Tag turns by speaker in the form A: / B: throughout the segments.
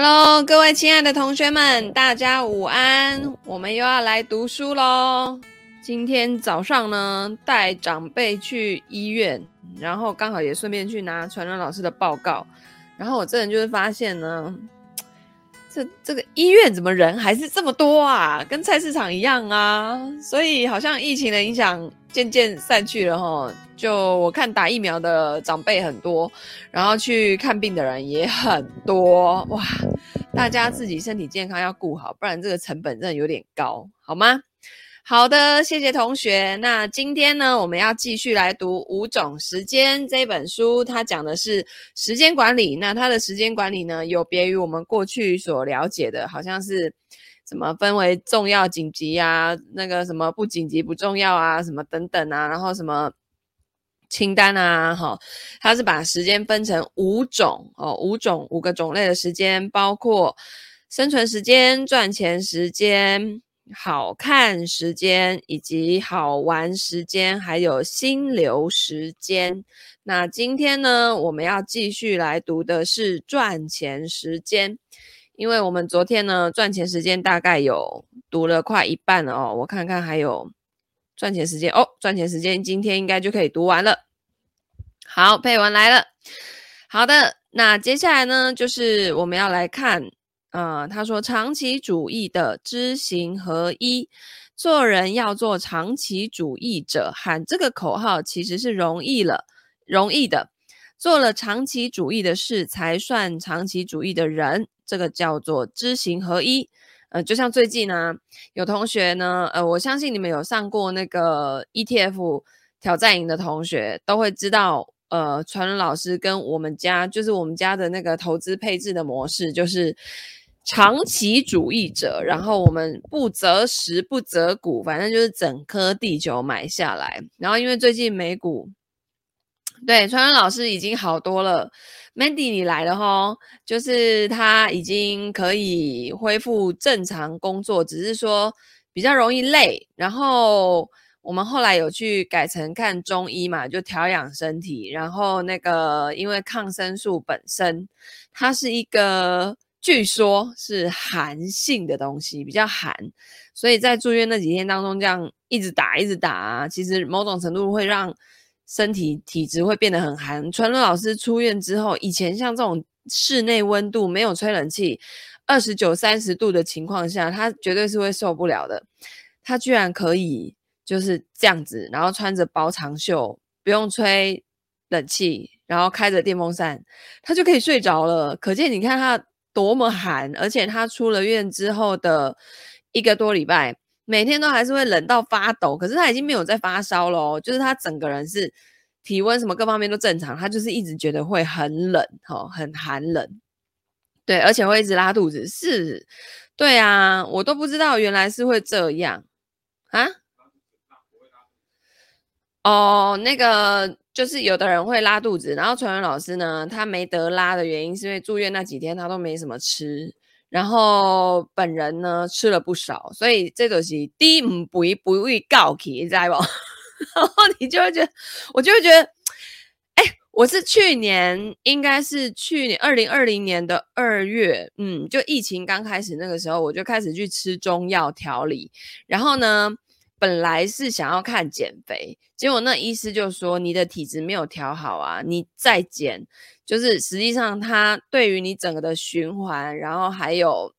A: Hello，各位亲爱的同学们，大家午安！我们又要来读书喽。今天早上呢，带长辈去医院，然后刚好也顺便去拿传染老师的报告。然后我这人就是发现呢，这这个医院怎么人还是这么多啊？跟菜市场一样啊！所以好像疫情的影响渐渐散去了哈。就我看打疫苗的长辈很多，然后去看病的人也很多，哇！大家自己身体健康要顾好，不然这个成本真的有点高，好吗？好的，谢谢同学。那今天呢，我们要继续来读《五种时间》这本书，它讲的是时间管理。那它的时间管理呢，有别于我们过去所了解的，好像是什么分为重要、紧急啊，那个什么不紧急、不重要啊，什么等等啊，然后什么。清单啊，哈，它是把时间分成五种哦，五种五个种类的时间，包括生存时间、赚钱时间、好看时间以及好玩时间，还有心流时间。那今天呢，我们要继续来读的是赚钱时间，因为我们昨天呢，赚钱时间大概有读了快一半了哦，我看看还有。赚钱时间哦，赚钱时间今天应该就可以读完了。好，配文来了。好的，那接下来呢，就是我们要来看，呃，他说长期主义的知行合一，做人要做长期主义者，喊这个口号其实是容易了，容易的。做了长期主义的事，才算长期主义的人，这个叫做知行合一。呃，就像最近呢、啊，有同学呢，呃，我相信你们有上过那个 ETF 挑战营的同学，都会知道，呃，传人老师跟我们家，就是我们家的那个投资配置的模式，就是长期主义者，然后我们不择时不择股，反正就是整颗地球买下来。然后因为最近美股，对，川川老师已经好多了。Mandy，你来了齁，就是他已经可以恢复正常工作，只是说比较容易累。然后我们后来有去改成看中医嘛，就调养身体。然后那个因为抗生素本身它是一个据说是寒性的东西，比较寒，所以在住院那几天当中这样一直打一直打啊，其实某种程度会让。身体体质会变得很寒。传伦老师出院之后，以前像这种室内温度没有吹冷气，二十九、三十度的情况下，他绝对是会受不了的。他居然可以就是这样子，然后穿着薄长袖，不用吹冷气，然后开着电风扇，他就可以睡着了。可见你看他多么寒，而且他出了院之后的一个多礼拜。每天都还是会冷到发抖，可是他已经没有在发烧了，就是他整个人是体温什么各方面都正常，他就是一直觉得会很冷，哦，很寒冷，对，而且会一直拉肚子，是，对啊，我都不知道原来是会这样啊。哦，那个就是有的人会拉肚子，然后传人老师呢，他没得拉的原因是因为住院那几天他都没什么吃。然后本人呢吃了不少，所以这都是低唔不不会告起，你知道不？然后你就会觉得，我就会觉得，哎，我是去年，应该是去年二零二零年的二月，嗯，就疫情刚开始那个时候，我就开始去吃中药调理。然后呢，本来是想要看减肥，结果那医师就说你的体质没有调好啊，你再减。就是实际上，它对于你整个的循环，然后还有，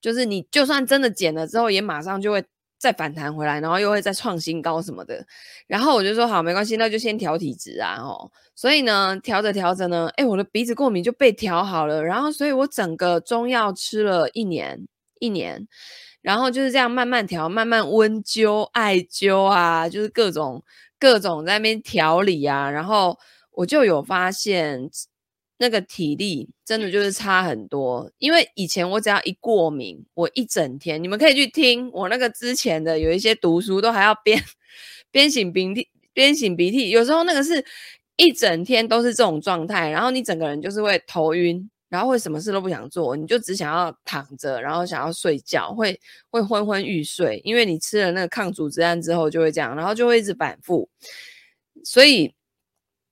A: 就是你就算真的减了之后，也马上就会再反弹回来，然后又会再创新高什么的。然后我就说好，没关系，那就先调体质啊，哦。所以呢，调着调着呢，诶，我的鼻子过敏就被调好了。然后，所以我整个中药吃了一年，一年，然后就是这样慢慢调，慢慢温灸、艾灸啊，就是各种各种在那边调理啊，然后。我就有发现，那个体力真的就是差很多。因为以前我只要一过敏，我一整天，你们可以去听我那个之前的有一些读书，都还要边边擤鼻涕边擤鼻涕。有时候那个是一整天都是这种状态，然后你整个人就是会头晕，然后会什么事都不想做，你就只想要躺着，然后想要睡觉，会会昏昏欲睡。因为你吃了那个抗组织胺之后就会这样，然后就会一直反复，所以。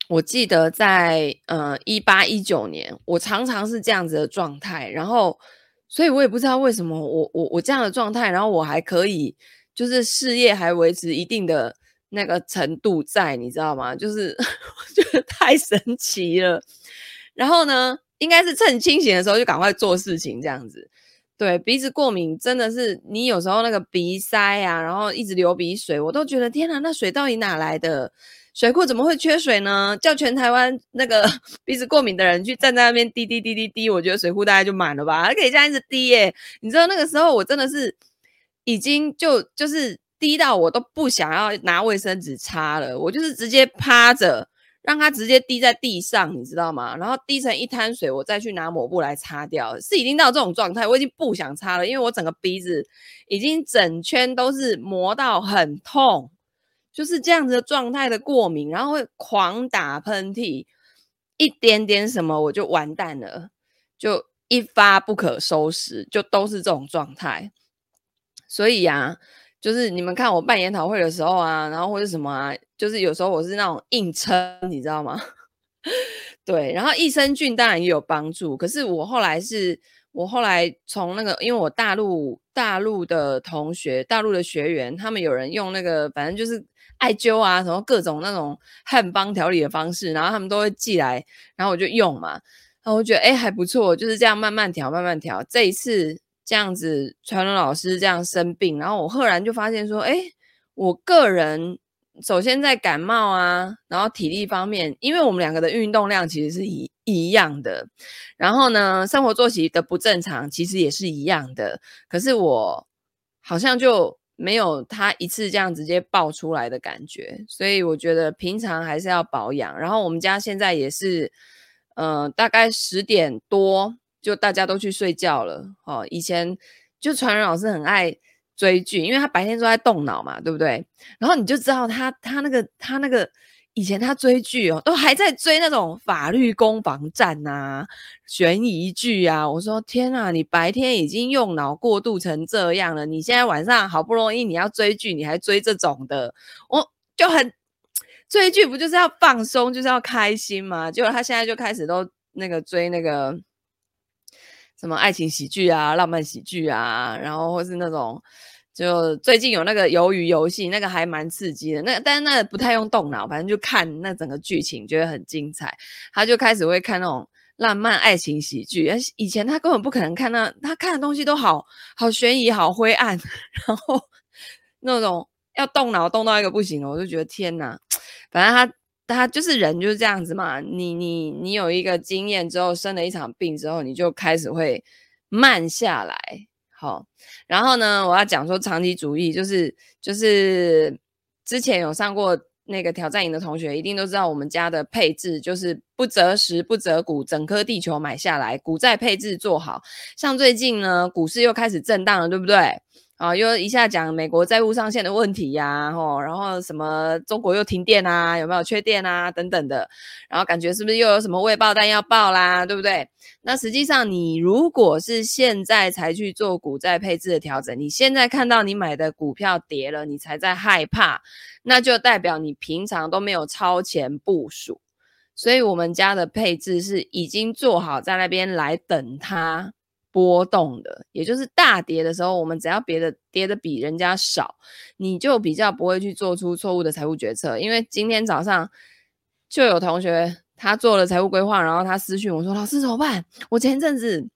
A: 我记得在呃一八一九年，我常常是这样子的状态，然后，所以我也不知道为什么我我我这样的状态，然后我还可以就是事业还维持一定的那个程度在，你知道吗？就是 我觉得太神奇了。然后呢，应该是趁清醒的时候就赶快做事情，这样子。对，鼻子过敏真的是，你有时候那个鼻塞啊，然后一直流鼻水，我都觉得天哪，那水到底哪来的？水库怎么会缺水呢？叫全台湾那个 鼻子过敏的人去站在那边滴滴滴滴滴，我觉得水库大概就满了吧？还可以这样一直滴耶。你知道那个时候我真的是已经就就是滴到我都不想要拿卫生纸擦了，我就是直接趴着。让它直接滴在地上，你知道吗？然后滴成一滩水，我再去拿抹布来擦掉。是已经到这种状态，我已经不想擦了，因为我整个鼻子已经整圈都是磨到很痛，就是这样子的状态的过敏，然后会狂打喷嚏，一点点什么我就完蛋了，就一发不可收拾，就都是这种状态。所以呀。就是你们看我办研讨会的时候啊，然后或者什么啊，就是有时候我是那种硬撑，你知道吗？对，然后益生菌当然也有帮助，可是我后来是，我后来从那个，因为我大陆大陆的同学、大陆的学员，他们有人用那个，反正就是艾灸啊，什么各种那种汉方调理的方式，然后他们都会寄来，然后我就用嘛，然后我觉得诶还不错，就是这样慢慢调，慢慢调，这一次。这样子，传伦老师这样生病，然后我赫然就发现说，哎，我个人首先在感冒啊，然后体力方面，因为我们两个的运动量其实是一一样的，然后呢，生活作息的不正常其实也是一样的，可是我好像就没有他一次这样直接爆出来的感觉，所以我觉得平常还是要保养。然后我们家现在也是，呃，大概十点多。就大家都去睡觉了，哦，以前就传人老师很爱追剧，因为他白天都在动脑嘛，对不对？然后你就知道他他那个他那个以前他追剧哦，都还在追那种法律攻防战啊、悬疑剧啊。我说天啊，你白天已经用脑过度成这样了，你现在晚上好不容易你要追剧，你还追这种的，我就很追剧不就是要放松，就是要开心嘛？结果他现在就开始都那个追那个。什么爱情喜剧啊、浪漫喜剧啊，然后或是那种，就最近有那个鱿鱼游戏，那个还蛮刺激的。那但是那个不太用动脑，反正就看那整个剧情，觉得很精彩。他就开始会看那种浪漫爱情喜剧，以前他根本不可能看那，他看的东西都好好悬疑、好灰暗，然后那种要动脑动到一个不行了，我就觉得天哪，反正他。他就是人就是这样子嘛，你你你有一个经验之后，生了一场病之后，你就开始会慢下来。好，然后呢，我要讲说长期主义，就是就是之前有上过那个挑战营的同学，一定都知道我们家的配置就是不择时不择股，整颗地球买下来，股债配置做好。像最近呢，股市又开始震荡了，对不对？啊，又一下讲美国债务上限的问题呀，吼，然后什么中国又停电啊，有没有缺电啊，等等的，然后感觉是不是又有什么未爆弹要爆啦，对不对？那实际上，你如果是现在才去做股债配置的调整，你现在看到你买的股票跌了，你才在害怕，那就代表你平常都没有超前部署，所以我们家的配置是已经做好在那边来等它。波动的，也就是大跌的时候，我们只要别的跌的比人家少，你就比较不会去做出错误的财务决策。因为今天早上就有同学他做了财务规划，然后他私讯我说：“老师怎么办？我前阵子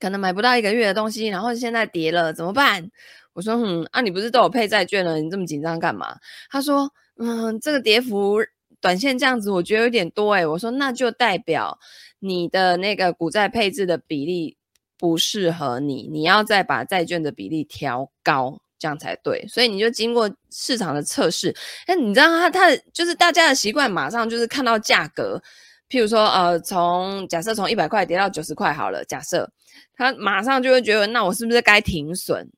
A: 可能买不到一个月的东西，然后现在跌了，怎么办？”我说：“嗯，啊，你不是都有配债券了，你这么紧张干嘛？”他说：“嗯，这个跌幅短线这样子，我觉得有点多诶。”我说：“那就代表你的那个股债配置的比例。”不适合你，你要再把债券的比例调高，这样才对。所以你就经过市场的测试，那你知道他他就是大家的习惯，马上就是看到价格，譬如说呃，从假设从一百块跌到九十块好了，假设他马上就会觉得，那我是不是该停损？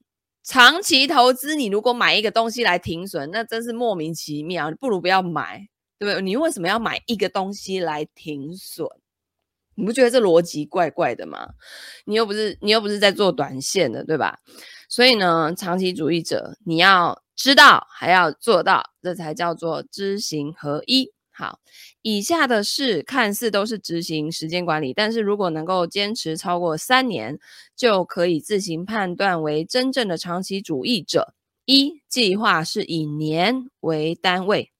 A: 长期投资，你如果买一个东西来停损，那真是莫名其妙，不如不要买，对不对？你为什么要买一个东西来停损？你不觉得这逻辑怪怪的吗？你又不是你又不是在做短线的，对吧？所以呢，长期主义者你要知道还要做到，这才叫做知行合一。好，以下的事看似都是执行时间管理，但是如果能够坚持超过三年，就可以自行判断为真正的长期主义者。一、计划是以年为单位。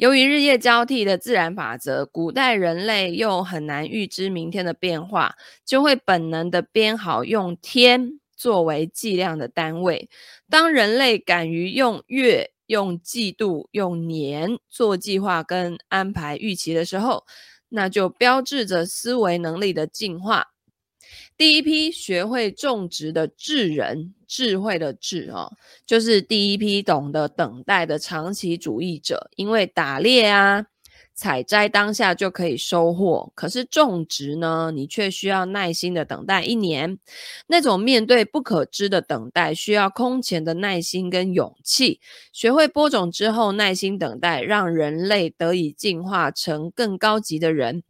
A: 由于日夜交替的自然法则，古代人类又很难预知明天的变化，就会本能的编好用天作为计量的单位。当人类敢于用月、用季度、用年做计划跟安排预期的时候，那就标志着思维能力的进化。第一批学会种植的智人，智慧的智哦，就是第一批懂得等待的长期主义者。因为打猎啊、采摘当下就可以收获，可是种植呢，你却需要耐心的等待一年。那种面对不可知的等待，需要空前的耐心跟勇气。学会播种之后，耐心等待，让人类得以进化成更高级的人。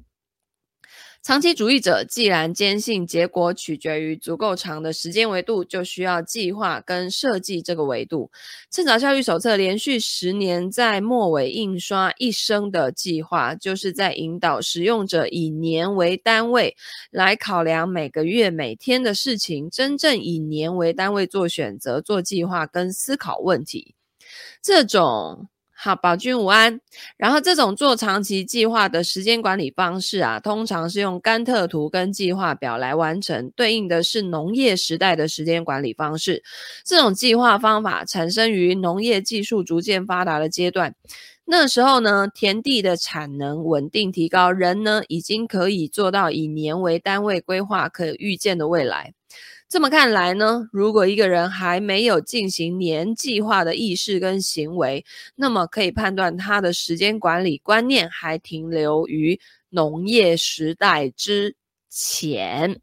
A: 长期主义者既然坚信结果取决于足够长的时间维度，就需要计划跟设计这个维度。趁早教育手册连续十年在末尾印刷一生的计划，就是在引导使用者以年为单位来考量每个月每天的事情，真正以年为单位做选择、做计划跟思考问题。这种。好，宝君午安。然后这种做长期计划的时间管理方式啊，通常是用甘特图跟计划表来完成，对应的是农业时代的时间管理方式。这种计划方法产生于农业技术逐渐发达的阶段，那时候呢，田地的产能稳定提高，人呢已经可以做到以年为单位规划可预见的未来。这么看来呢，如果一个人还没有进行年计划的意识跟行为，那么可以判断他的时间管理观念还停留于农业时代之前。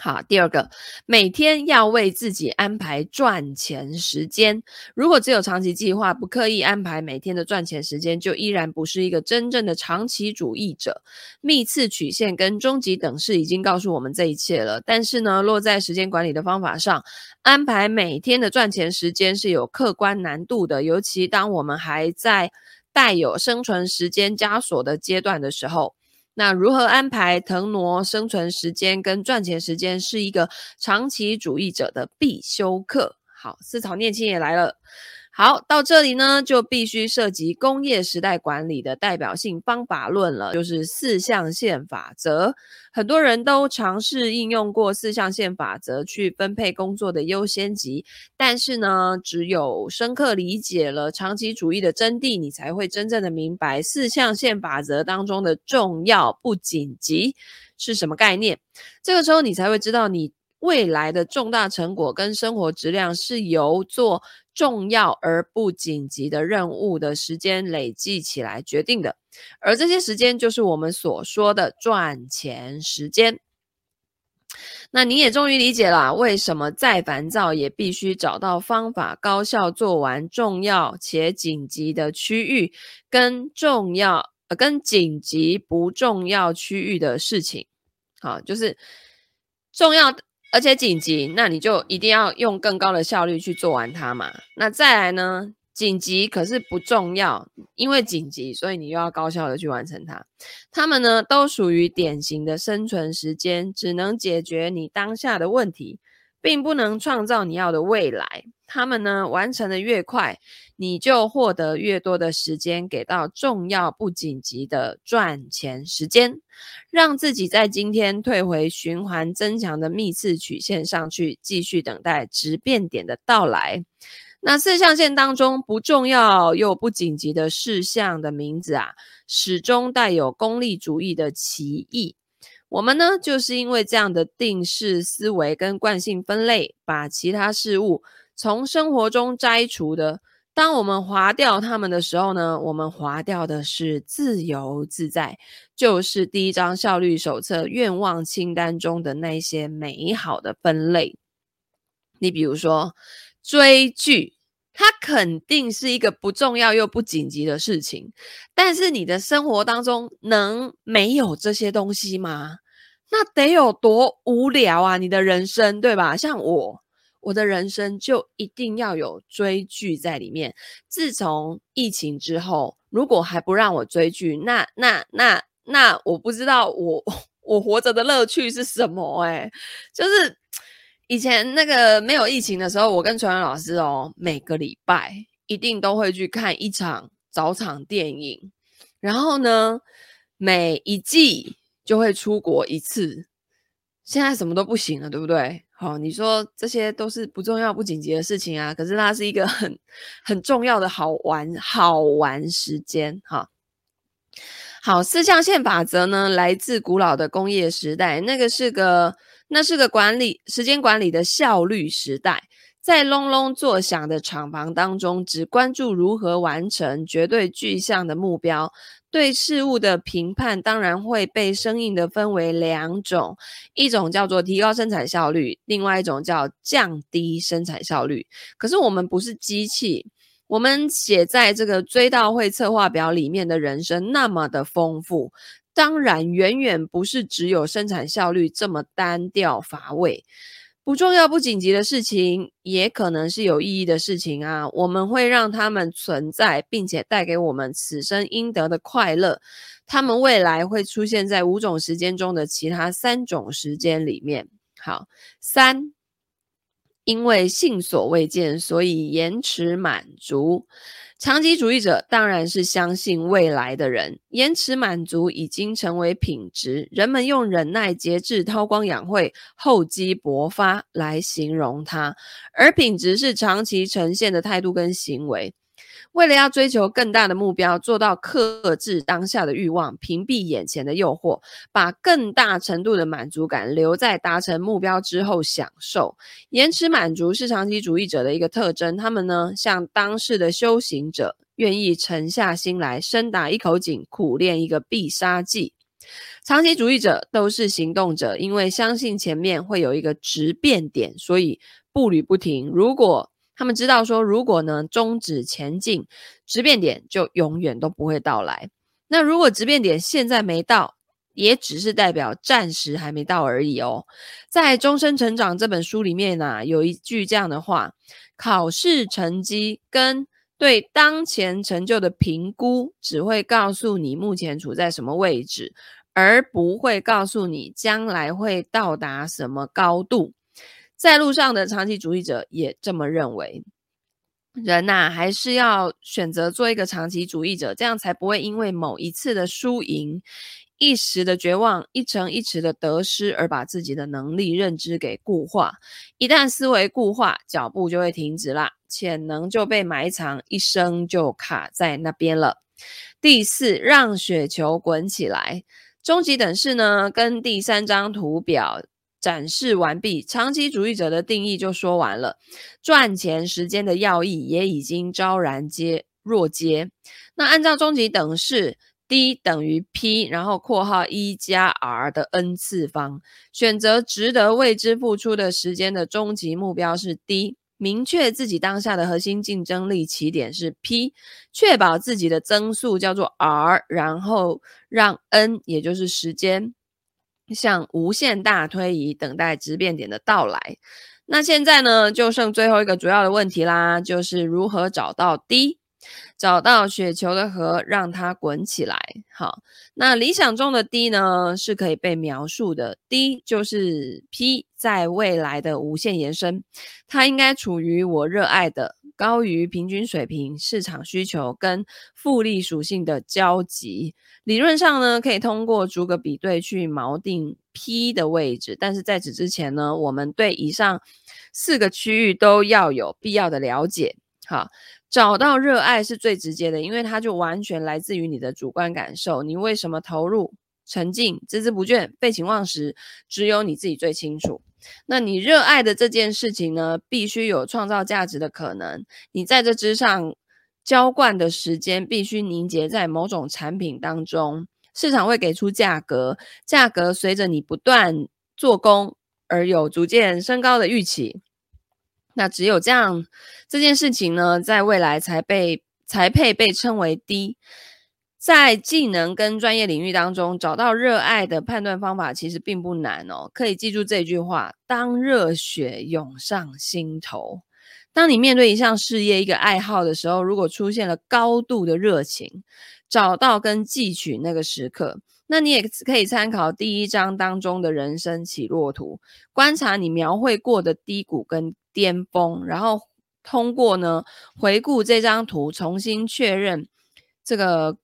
A: 好，第二个，每天要为自己安排赚钱时间。如果只有长期计划，不刻意安排每天的赚钱时间，就依然不是一个真正的长期主义者。幂次曲线跟终极等式已经告诉我们这一切了。但是呢，落在时间管理的方法上，安排每天的赚钱时间是有客观难度的，尤其当我们还在带有生存时间枷锁的阶段的时候。那如何安排腾挪生存时间跟赚钱时间，是一个长期主义者的必修课。好，思草念青也来了。好，到这里呢，就必须涉及工业时代管理的代表性方法论了，就是四象限法则。很多人都尝试应用过四象限法则去分配工作的优先级，但是呢，只有深刻理解了长期主义的真谛，你才会真正的明白四象限法则当中的重要不紧急是什么概念。这个时候，你才会知道你未来的重大成果跟生活质量是由做重要而不紧急的任务的时间累计起来决定的，而这些时间就是我们所说的赚钱时间。那你也终于理解了，为什么再烦躁也必须找到方法，高效做完重要且紧急的区域，跟重要呃跟紧急不重要区域的事情。好，就是重要。而且紧急，那你就一定要用更高的效率去做完它嘛。那再来呢？紧急可是不重要，因为紧急，所以你又要高效的去完成它。它们呢，都属于典型的生存时间，只能解决你当下的问题，并不能创造你要的未来。他们呢，完成的越快，你就获得越多的时间给到重要不紧急的赚钱时间，让自己在今天退回循环增强的幂次曲线上去，继续等待直变点的到来。那四象限当中不重要又不紧急的事项的名字啊，始终带有功利主义的歧义。我们呢，就是因为这样的定式思维跟惯性分类，把其他事物。从生活中摘除的，当我们划掉它们的时候呢，我们划掉的是自由自在，就是第一张效率手册愿望清单中的那些美好的分类。你比如说追剧，它肯定是一个不重要又不紧急的事情，但是你的生活当中能没有这些东西吗？那得有多无聊啊！你的人生，对吧？像我。我的人生就一定要有追剧在里面。自从疫情之后，如果还不让我追剧，那那那那我不知道我 我活着的乐趣是什么诶，就是以前那个没有疫情的时候，我跟纯元老师哦，每个礼拜一定都会去看一场早场电影，然后呢，每一季就会出国一次。现在什么都不行了，对不对？好，你说这些都是不重要、不紧急的事情啊，可是它是一个很很重要的好玩好玩时间。哈，好，四象限法则呢，来自古老的工业时代，那个是个那是个管理时间管理的效率时代，在隆隆作响的厂房当中，只关注如何完成绝对具象的目标。对事物的评判当然会被生硬的分为两种，一种叫做提高生产效率，另外一种叫降低生产效率。可是我们不是机器，我们写在这个追悼会策划表里面的人生那么的丰富，当然远远不是只有生产效率这么单调乏味。不重要、不紧急的事情，也可能是有意义的事情啊！我们会让他们存在，并且带给我们此生应得的快乐。他们未来会出现在五种时间中的其他三种时间里面。好，三，因为性所未见，所以延迟满足。长期主义者当然是相信未来的人，延迟满足已经成为品质。人们用忍耐、节制、韬光养晦、厚积薄发来形容它，而品质是长期呈现的态度跟行为。为了要追求更大的目标，做到克制当下的欲望，屏蔽眼前的诱惑，把更大程度的满足感留在达成目标之后享受。延迟满足是长期主义者的一个特征。他们呢，像当世的修行者，愿意沉下心来，深打一口井，苦练一个必杀技。长期主义者都是行动者，因为相信前面会有一个质变点，所以步履不停。如果他们知道说，如果呢终止前进，质变点就永远都不会到来。那如果质变点现在没到，也只是代表暂时还没到而已哦。在《终身成长》这本书里面呢、有一句这样的话：考试成绩跟对当前成就的评估，只会告诉你目前处在什么位置，而不会告诉你将来会到达什么高度。在路上的长期主义者也这么认为，人呐、啊、还是要选择做一个长期主义者，这样才不会因为某一次的输赢、一时的绝望、一成一池的得失而把自己的能力认知给固化。一旦思维固化，脚步就会停止啦，潜能就被埋藏，一生就卡在那边了。第四，让雪球滚起来。终极等式呢，跟第三张图表。展示完毕，长期主义者的定义就说完了。赚钱时间的要义也已经昭然揭若揭。那按照终极等式，D 等于 P，然后括号一加 R 的 n 次方，选择值得为之付出的时间的终极目标是 D，明确自己当下的核心竞争力起点是 P，确保自己的增速叫做 R，然后让 n 也就是时间。向无限大推移，等待质变点的到来。那现在呢，就剩最后一个主要的问题啦，就是如何找到 D，找到雪球的核，让它滚起来。好，那理想中的 D 呢，是可以被描述的。D 就是 P 在未来的无限延伸，它应该处于我热爱的高于平均水平市场需求跟复利属性的交集。理论上呢，可以通过逐个比对去锚定 P 的位置，但是在此之前呢，我们对以上四个区域都要有必要的了解。好，找到热爱是最直接的，因为它就完全来自于你的主观感受。你为什么投入、沉浸、孜孜不倦、废寝忘食，只有你自己最清楚。那你热爱的这件事情呢，必须有创造价值的可能。你在这之上。浇灌的时间必须凝结在某种产品当中，市场会给出价格，价格随着你不断做工而有逐渐升高的预期。那只有这样，这件事情呢，在未来才被才配被称为低。在技能跟专业领域当中找到热爱的判断方法，其实并不难哦。可以记住这句话：当热血涌上心头。当你面对一项事业、一个爱好的时候，如果出现了高度的热情，找到跟汲取那个时刻，那你也可以参考第一章当中的人生起落图，观察你描绘过的低谷跟巅峰，然后通过呢回顾这张图，重新确认这个。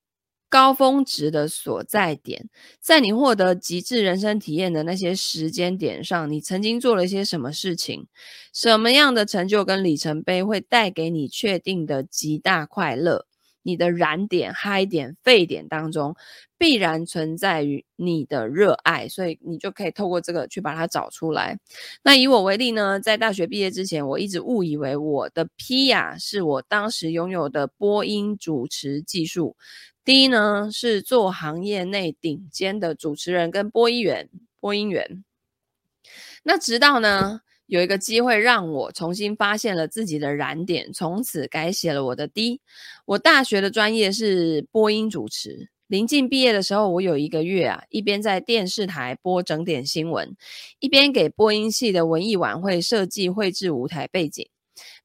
A: 高峰值的所在点，在你获得极致人生体验的那些时间点上，你曾经做了一些什么事情？什么样的成就跟里程碑会带给你确定的极大快乐？你的燃点、嗨点、沸点当中，必然存在于你的热爱，所以你就可以透过这个去把它找出来。那以我为例呢，在大学毕业之前，我一直误以为我的 P 呀，是我当时拥有的播音主持技术。第一呢，是做行业内顶尖的主持人跟播音员，播音员。那直到呢，有一个机会让我重新发现了自己的燃点，从此改写了我的 D。我大学的专业是播音主持，临近毕业的时候，我有一个月啊，一边在电视台播整点新闻，一边给播音系的文艺晚会设计绘制舞台背景。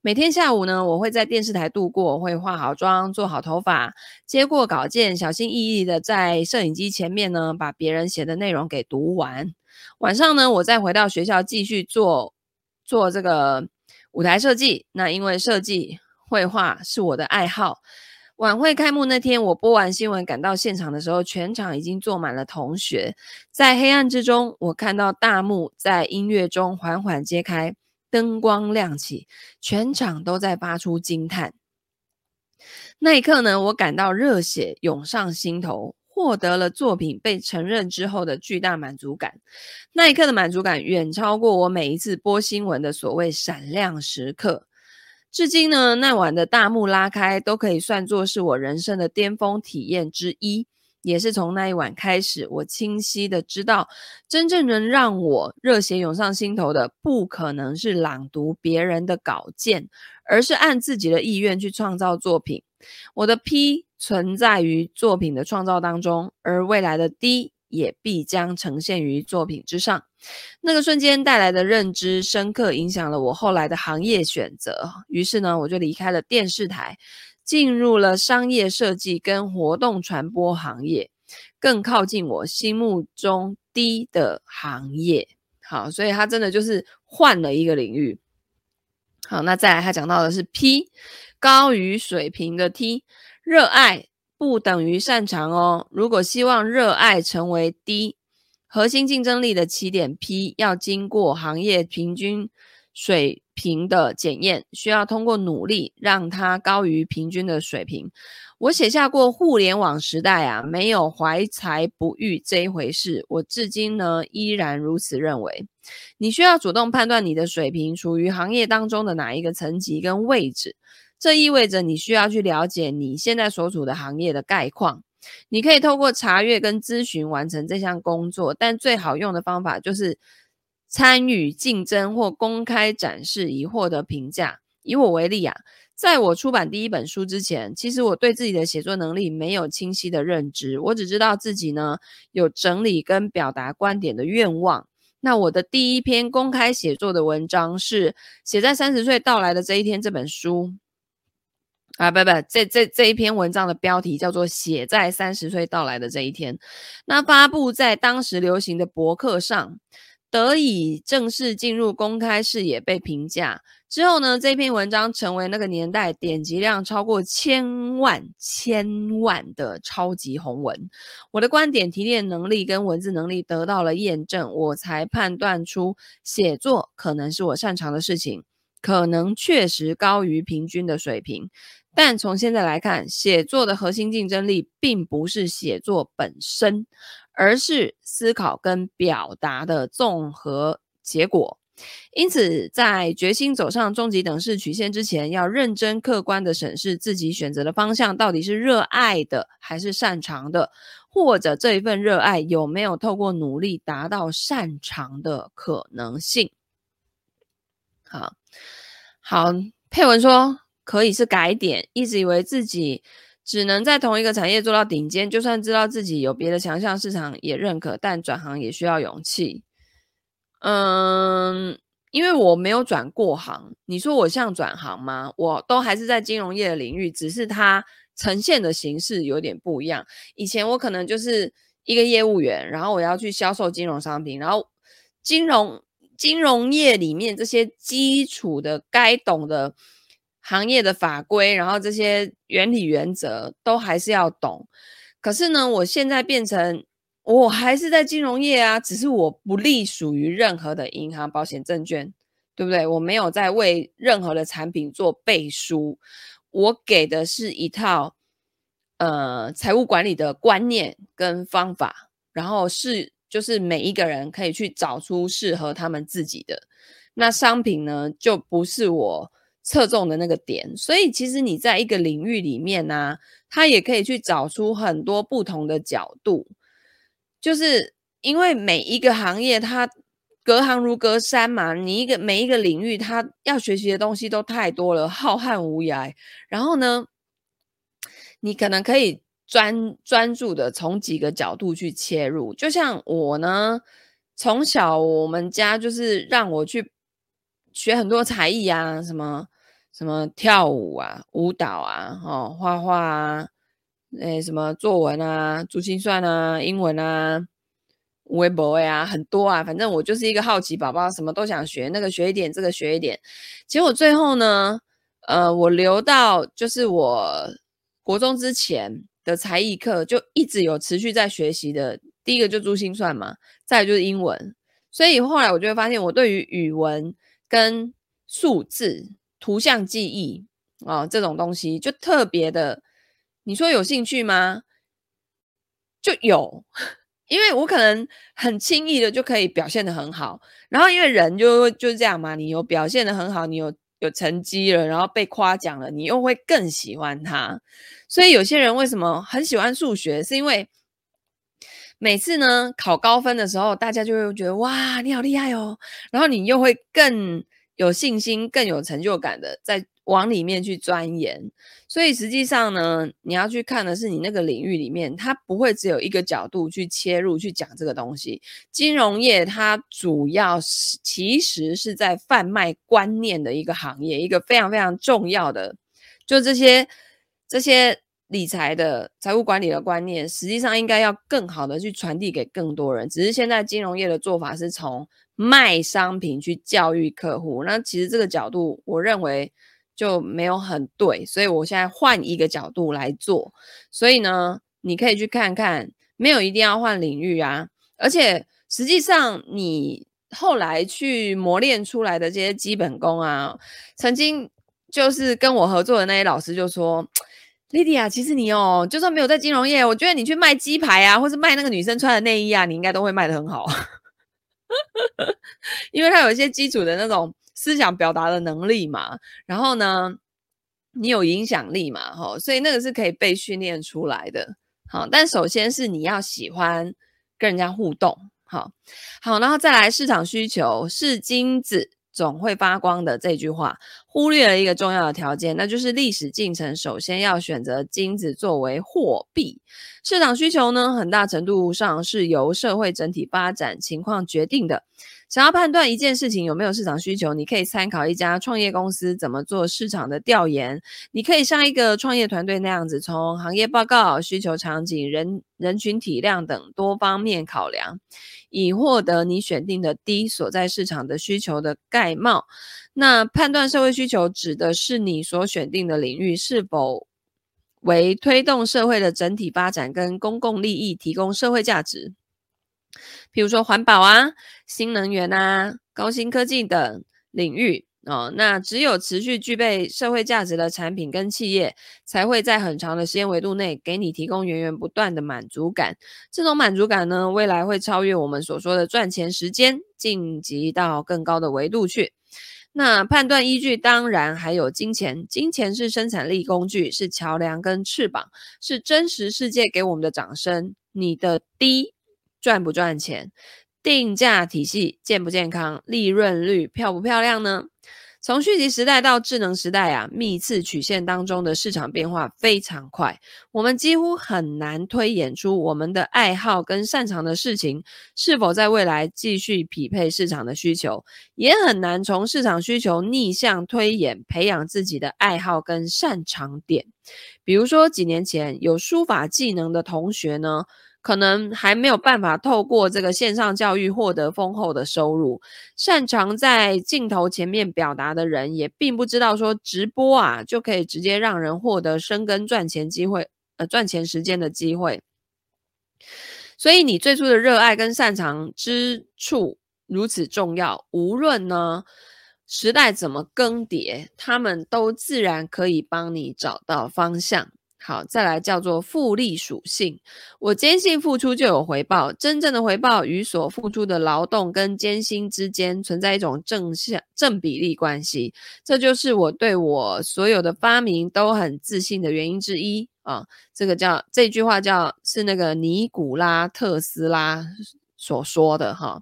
A: 每天下午呢，我会在电视台度过，会化好妆、做好头发，接过稿件，小心翼翼的在摄影机前面呢，把别人写的内容给读完。晚上呢，我再回到学校继续做做这个舞台设计。那因为设计绘画是我的爱好。晚会开幕那天，我播完新闻赶到现场的时候，全场已经坐满了同学。在黑暗之中，我看到大幕在音乐中缓缓揭开。灯光亮起，全场都在发出惊叹。那一刻呢，我感到热血涌上心头，获得了作品被承认之后的巨大满足感。那一刻的满足感远超过我每一次播新闻的所谓闪亮时刻。至今呢，那晚的大幕拉开，都可以算作是我人生的巅峰体验之一。也是从那一晚开始，我清晰的知道，真正能让我热血涌上心头的，不可能是朗读别人的稿件，而是按自己的意愿去创造作品。我的 P 存在于作品的创造当中，而未来的 D 也必将呈现于作品之上。那个瞬间带来的认知，深刻影响了我后来的行业选择。于是呢，我就离开了电视台。进入了商业设计跟活动传播行业，更靠近我心目中低的行业。好，所以他真的就是换了一个领域。好，那再来他讲到的是 P 高于水平的 T，热爱不等于擅长哦。如果希望热爱成为 D 核心竞争力的起点，P 要经过行业平均水平的检验，需要通过努力让它高于平均的水平。我写下过互联网时代啊，没有怀才不遇这一回事。我至今呢依然如此认为。你需要主动判断你的水平处于行业当中的哪一个层级跟位置，这意味着你需要去了解你现在所处的行业的概况。你可以透过查阅跟咨询完成这项工作，但最好用的方法就是。参与竞争或公开展示以获得评价。以我为例啊，在我出版第一本书之前，其实我对自己的写作能力没有清晰的认知。我只知道自己呢有整理跟表达观点的愿望。那我的第一篇公开写作的文章是写在三十岁到来的这一天这本书啊，不不，这这这一篇文章的标题叫做《写在三十岁到来的这一天》。那发布在当时流行的博客上。得以正式进入公开视野，被评价之后呢，这篇文章成为那个年代点击量超过千万、千万的超级红文。我的观点、提炼能力跟文字能力得到了验证，我才判断出写作可能是我擅长的事情，可能确实高于平均的水平。但从现在来看，写作的核心竞争力并不是写作本身。而是思考跟表达的综合结果，因此在决心走上终极等式曲线之前，要认真客观的审视自己选择的方向到底是热爱的还是擅长的，或者这一份热爱有没有透过努力达到擅长的可能性。好，好，佩文说可以是改点，一直以为自己。只能在同一个产业做到顶尖，就算知道自己有别的强项，市场也认可，但转行也需要勇气。嗯，因为我没有转过行，你说我像转行吗？我都还是在金融业的领域，只是它呈现的形式有点不一样。以前我可能就是一个业务员，然后我要去销售金融商品，然后金融金融业里面这些基础的该懂的行业的法规，然后这些原理原则都还是要懂。可是呢，我现在变成。我还是在金融业啊，只是我不隶属于任何的银行、保险、证券，对不对？我没有在为任何的产品做背书，我给的是一套呃财务管理的观念跟方法，然后是就是每一个人可以去找出适合他们自己的。那商品呢，就不是我侧重的那个点，所以其实你在一个领域里面呢、啊，他也可以去找出很多不同的角度。就是因为每一个行业它隔行如隔山嘛，你一个每一个领域它要学习的东西都太多了，浩瀚无涯。然后呢，你可能可以专专注的从几个角度去切入。就像我呢，从小我们家就是让我去学很多才艺啊，什么什么跳舞啊、舞蹈啊、哦画画啊。诶，什么作文啊、珠心算啊、英文啊、微博呀，很多啊。反正我就是一个好奇宝宝，什么都想学，那个学一点，这个学一点。结果最后呢，呃，我留到就是我国中之前的才艺课，就一直有持续在学习的。第一个就珠心算嘛，再来就是英文。所以后来我就会发现，我对于语文跟数字、图像记忆啊、哦、这种东西，就特别的。你说有兴趣吗？就有，因为我可能很轻易的就可以表现得很好，然后因为人就就是这样嘛，你有表现得很好，你有有成绩了，然后被夸奖了，你又会更喜欢他。所以有些人为什么很喜欢数学，是因为每次呢考高分的时候，大家就会觉得哇，你好厉害哦，然后你又会更有信心、更有成就感的在。往里面去钻研，所以实际上呢，你要去看的是你那个领域里面，它不会只有一个角度去切入去讲这个东西。金融业它主要是其实是在贩卖观念的一个行业，一个非常非常重要的，就这些这些理财的财务管理的观念，实际上应该要更好的去传递给更多人。只是现在金融业的做法是从卖商品去教育客户，那其实这个角度，我认为。就没有很对，所以我现在换一个角度来做。所以呢，你可以去看看，没有一定要换领域啊。而且实际上，你后来去磨练出来的这些基本功啊，曾经就是跟我合作的那些老师就说莉迪亚其实你哦，就算没有在金融业，我觉得你去卖鸡排啊，或是卖那个女生穿的内衣啊，你应该都会卖得很好，因为他有一些基础的那种。”思想表达的能力嘛，然后呢，你有影响力嘛，吼，所以那个是可以被训练出来的，好，但首先是你要喜欢跟人家互动，好，好，然后再来市场需求是金子总会发光的这句话，忽略了一个重要的条件，那就是历史进程首先要选择金子作为货币。市场需求呢，很大程度上是由社会整体发展情况决定的。想要判断一件事情有没有市场需求，你可以参考一家创业公司怎么做市场的调研。你可以像一个创业团队那样子，从行业报告、需求场景、人人群体量等多方面考量，以获得你选定的 D 所在市场的需求的概貌。那判断社会需求指的是你所选定的领域是否为推动社会的整体发展跟公共利益提供社会价值。譬如说环保啊、新能源啊、高新科技等领域哦，那只有持续具备社会价值的产品跟企业，才会在很长的时间维度内给你提供源源不断的满足感。这种满足感呢，未来会超越我们所说的赚钱时间，晋级到更高的维度去。那判断依据当然还有金钱，金钱是生产力工具，是桥梁跟翅膀，是真实世界给我们的掌声。你的低。赚不赚钱，定价体系健不健康，利润率漂不漂亮呢？从讯息时代到智能时代啊，密次曲线当中的市场变化非常快，我们几乎很难推演出我们的爱好跟擅长的事情是否在未来继续匹配市场的需求，也很难从市场需求逆向推演培养自己的爱好跟擅长点。比如说，几年前有书法技能的同学呢，可能还没有办法透过这个线上教育获得丰厚的收入，擅长在镜头前面表达的人也并不知道说直播啊就可以直接让人获得深耕赚钱机会，呃，赚钱时间的机会。所以你最初的热爱跟擅长之处如此重要，无论呢时代怎么更迭，他们都自然可以帮你找到方向。好，再来叫做复利属性。我坚信付出就有回报，真正的回报与所付出的劳动跟艰辛之间存在一种正向正比例关系。这就是我对我所有的发明都很自信的原因之一啊。这个叫这句话叫是那个尼古拉特斯拉所说的哈。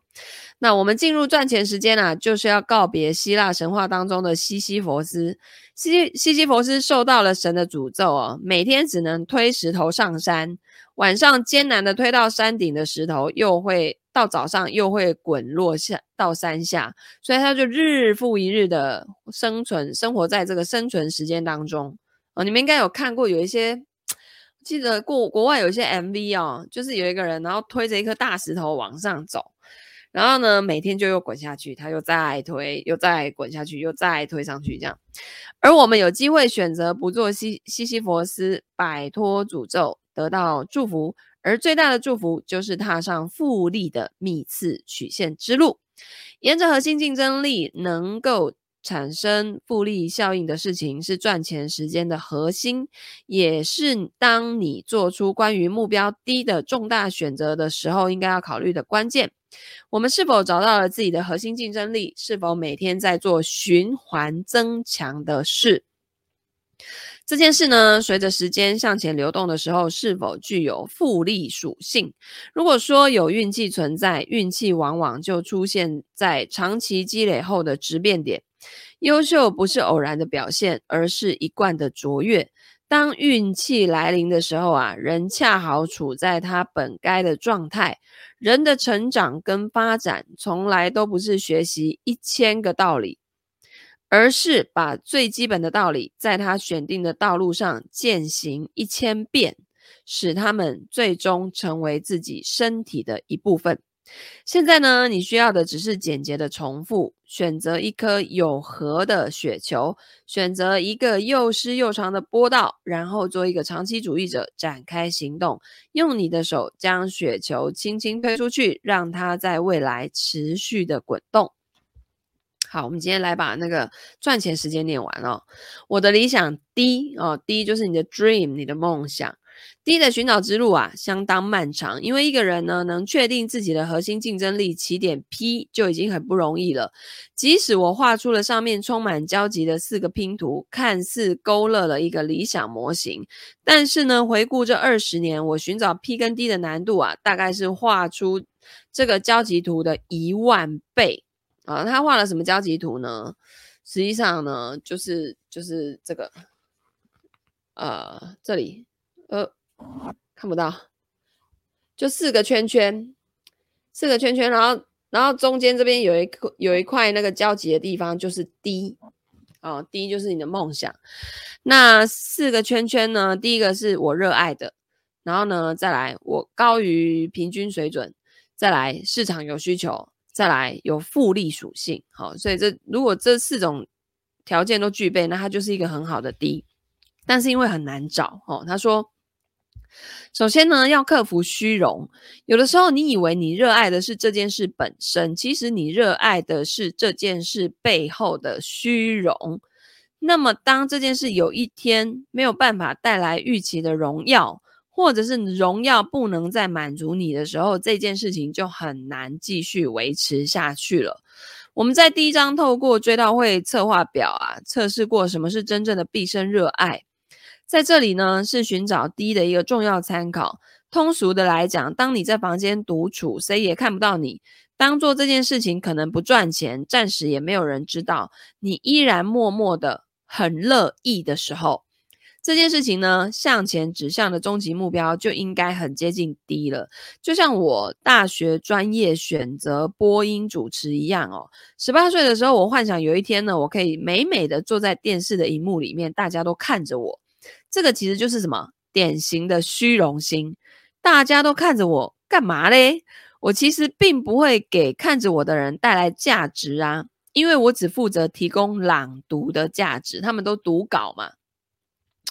A: 那我们进入赚钱时间啊，就是要告别希腊神话当中的西西弗斯。西西西弗斯受到了神的诅咒哦，每天只能推石头上山，晚上艰难的推到山顶的石头又会到早上又会滚落下到山下，所以他就日复一日的生存，生活在这个生存时间当中哦。你们应该有看过有一些，记得过国外有一些 MV 哦，就是有一个人然后推着一颗大石头往上走。然后呢，每天就又滚下去，他又再推，又再滚下去，又再推上去，这样。而我们有机会选择不做西西西弗斯，摆脱诅咒，得到祝福。而最大的祝福就是踏上复利的密次曲线之路，沿着核心竞争力能够产生复利效应的事情，是赚钱时间的核心，也是当你做出关于目标低的重大选择的时候，应该要考虑的关键。我们是否找到了自己的核心竞争力？是否每天在做循环增强的事？这件事呢，随着时间向前流动的时候，是否具有复利属性？如果说有运气存在，运气往往就出现在长期积累后的质变点。优秀不是偶然的表现，而是一贯的卓越。当运气来临的时候啊，人恰好处在他本该的状态。人的成长跟发展，从来都不是学习一千个道理，而是把最基本的道理，在他选定的道路上践行一千遍，使他们最终成为自己身体的一部分。现在呢，你需要的只是简洁的重复，选择一颗有核的雪球，选择一个又湿又长的坡道，然后做一个长期主义者，展开行动，用你的手将雪球轻轻推出去，让它在未来持续的滚动。好，我们今天来把那个赚钱时间念完哦。我的理想 D 哦，D 就是你的 dream，你的梦想。D 的寻找之路啊，相当漫长，因为一个人呢，能确定自己的核心竞争力起点 P 就已经很不容易了。即使我画出了上面充满交集的四个拼图，看似勾勒了一个理想模型，但是呢，回顾这二十年，我寻找 P 跟 D 的难度啊，大概是画出这个交集图的一万倍啊。他画了什么交集图呢？实际上呢，就是就是这个，呃，这里。呃，看不到，就四个圈圈，四个圈圈，然后，然后中间这边有一块有一块那个交集的地方，就是 D，哦，D 就是你的梦想。那四个圈圈呢？第一个是我热爱的，然后呢，再来我高于平均水准，再来市场有需求，再来有复利属性。好，所以这如果这四种条件都具备，那它就是一个很好的 D。但是因为很难找，哦，他说。首先呢，要克服虚荣。有的时候，你以为你热爱的是这件事本身，其实你热爱的是这件事背后的虚荣。那么，当这件事有一天没有办法带来预期的荣耀，或者是荣耀不能再满足你的时候，这件事情就很难继续维持下去了。我们在第一章透过追悼会策划表啊，测试过什么是真正的毕生热爱。在这里呢，是寻找 D 的一个重要参考。通俗的来讲，当你在房间独处，谁也看不到你，当做这件事情可能不赚钱，暂时也没有人知道，你依然默默的很乐意的时候。这件事情呢，向前指向的终极目标就应该很接近 D 了。就像我大学专业选择播音主持一样哦。十八岁的时候，我幻想有一天呢，我可以美美的坐在电视的荧幕里面，大家都看着我。这个其实就是什么？典型的虚荣心。大家都看着我干嘛嘞？我其实并不会给看着我的人带来价值啊，因为我只负责提供朗读的价值，他们都读稿嘛。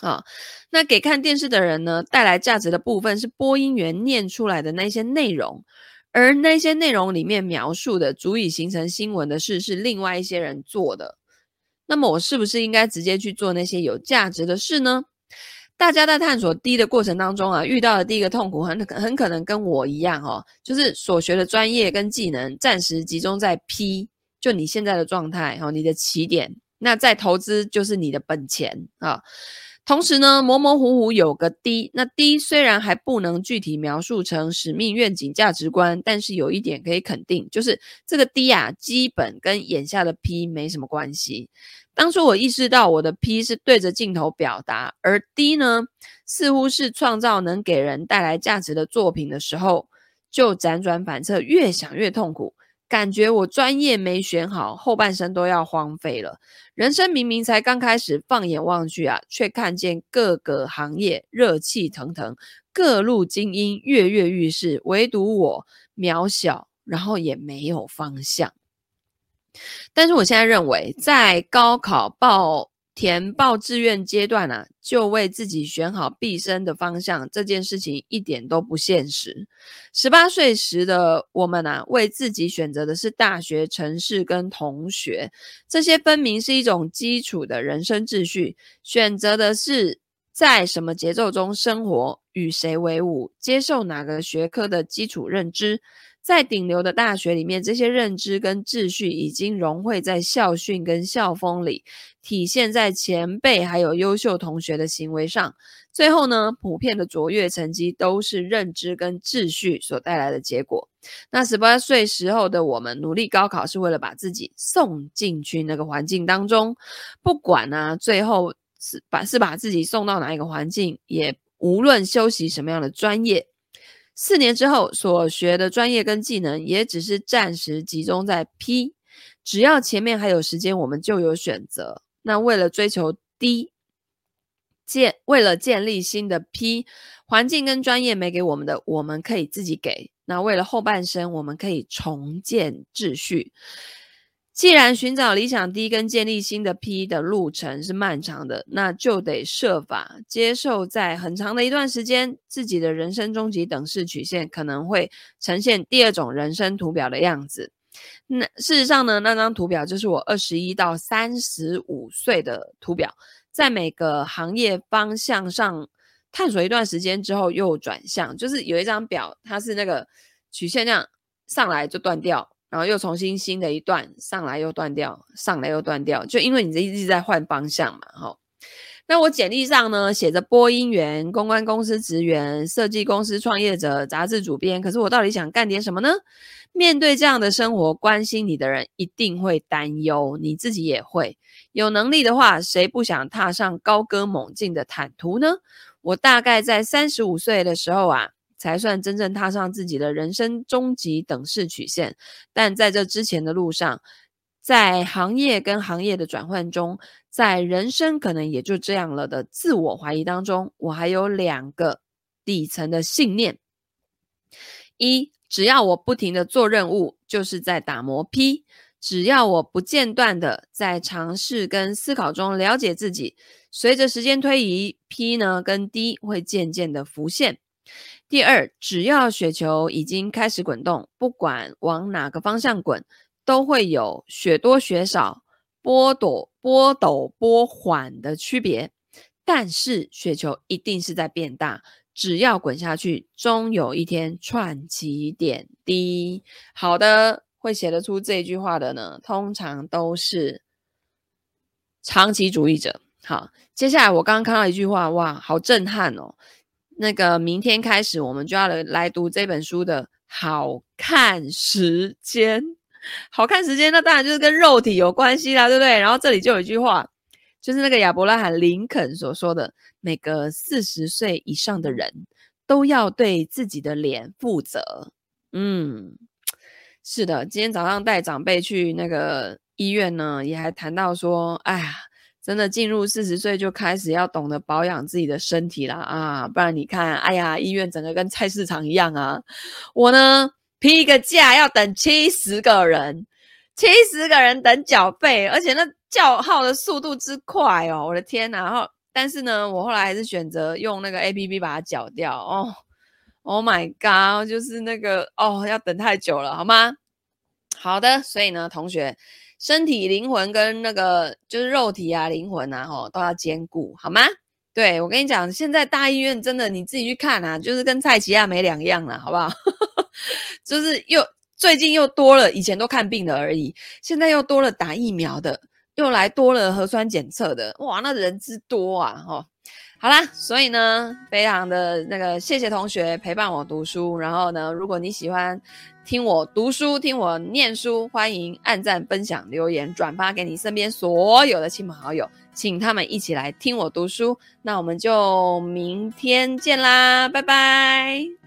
A: 啊、那给看电视的人呢，带来价值的部分是播音员念出来的那些内容，而那些内容里面描述的足以形成新闻的事，是另外一些人做的。那么我是不是应该直接去做那些有价值的事呢？大家在探索低的过程当中啊，遇到的第一个痛苦很很可能跟我一样哦，就是所学的专业跟技能暂时集中在 P，就你现在的状态哦，你的起点，那在投资就是你的本钱啊。哦同时呢，模模糊糊有个 D，那 D 虽然还不能具体描述成使命、愿景、价值观，但是有一点可以肯定，就是这个 D 啊，基本跟眼下的 P 没什么关系。当初我意识到我的 P 是对着镜头表达，而 D 呢，似乎是创造能给人带来价值的作品的时候，就辗转反侧，越想越痛苦。感觉我专业没选好，后半生都要荒废了。人生明明才刚开始，放眼望去啊，却看见各个行业热气腾腾，各路精英跃跃欲试，唯独我渺小，然后也没有方向。但是我现在认为，在高考报。填报志愿阶段啊，就为自己选好毕生的方向，这件事情一点都不现实。十八岁时的我们啊，为自己选择的是大学、城市跟同学，这些分明是一种基础的人生秩序。选择的是在什么节奏中生活，与谁为伍，接受哪个学科的基础认知。在顶流的大学里面，这些认知跟秩序已经融汇在校训跟校风里，体现在前辈还有优秀同学的行为上。最后呢，普遍的卓越成绩都是认知跟秩序所带来的结果。那十八岁时候的我们努力高考，是为了把自己送进去那个环境当中，不管呢、最后是把是把自己送到哪一个环境，也无论修习什么样的专业。四年之后所学的专业跟技能，也只是暂时集中在 P。只要前面还有时间，我们就有选择。那为了追求低建为了建立新的 P，环境跟专业没给我们的，我们可以自己给。那为了后半生，我们可以重建秩序。既然寻找理想 D 跟建立新的 P 的路程是漫长的，那就得设法接受，在很长的一段时间，自己的人生终极等式曲线可能会呈现第二种人生图表的样子。那事实上呢，那张图表就是我二十一到三十五岁的图表，在每个行业方向上探索一段时间之后又转向，就是有一张表，它是那个曲线这样上来就断掉。然后又重新新的一段上来又断掉，上来又断掉，就因为你这一直在换方向嘛，哈。那我简历上呢写着播音员、公关公司职员、设计公司创业者、杂志主编，可是我到底想干点什么呢？面对这样的生活，关心你的人一定会担忧，你自己也会。有能力的话，谁不想踏上高歌猛进的坦途呢？我大概在三十五岁的时候啊。才算真正踏上自己的人生终极等式曲线，但在这之前的路上，在行业跟行业的转换中，在人生可能也就这样了的自我怀疑当中，我还有两个底层的信念：一，只要我不停地做任务，就是在打磨 P；只要我不间断地在尝试跟思考中了解自己，随着时间推移，P 呢跟 D 会渐渐地浮现。第二，只要雪球已经开始滚动，不管往哪个方向滚，都会有雪多雪少、波陡波陡波缓的区别。但是雪球一定是在变大，只要滚下去，终有一天串起点滴。好的，会写得出这句话的呢，通常都是长期主义者。好，接下来我刚刚看到一句话，哇，好震撼哦。那个明天开始，我们就要来来读这本书的好看时间，好看时间，那当然就是跟肉体有关系啦，对不对？然后这里就有一句话，就是那个亚伯拉罕·林肯所说的：“每个四十岁以上的人都要对自己的脸负责。”嗯，是的，今天早上带长辈去那个医院呢，也还谈到说，哎呀。真的进入四十岁就开始要懂得保养自己的身体啦啊！不然你看，哎呀，医院整个跟菜市场一样啊！我呢批个假要等七十个人，七十个人等缴费，而且那叫号的速度之快哦！我的天哪！然后，但是呢，我后来还是选择用那个 APP 把它缴掉哦。Oh my god！就是那个哦，要等太久了，好吗？好的，所以呢，同学。身体、灵魂跟那个就是肉体啊、灵魂啊，吼都要兼顾，好吗？对，我跟你讲，现在大医院真的你自己去看啊，就是跟菜市仔没两样了，好不好？就是又最近又多了，以前都看病的而已，现在又多了打疫苗的，又来多了核酸检测的，哇，那人之多啊，吼。好啦，所以呢，非常的那个谢谢同学陪伴我读书。然后呢，如果你喜欢听我读书、听我念书，欢迎按赞、分享、留言、转发给你身边所有的亲朋好友，请他们一起来听我读书。那我们就明天见啦，拜拜。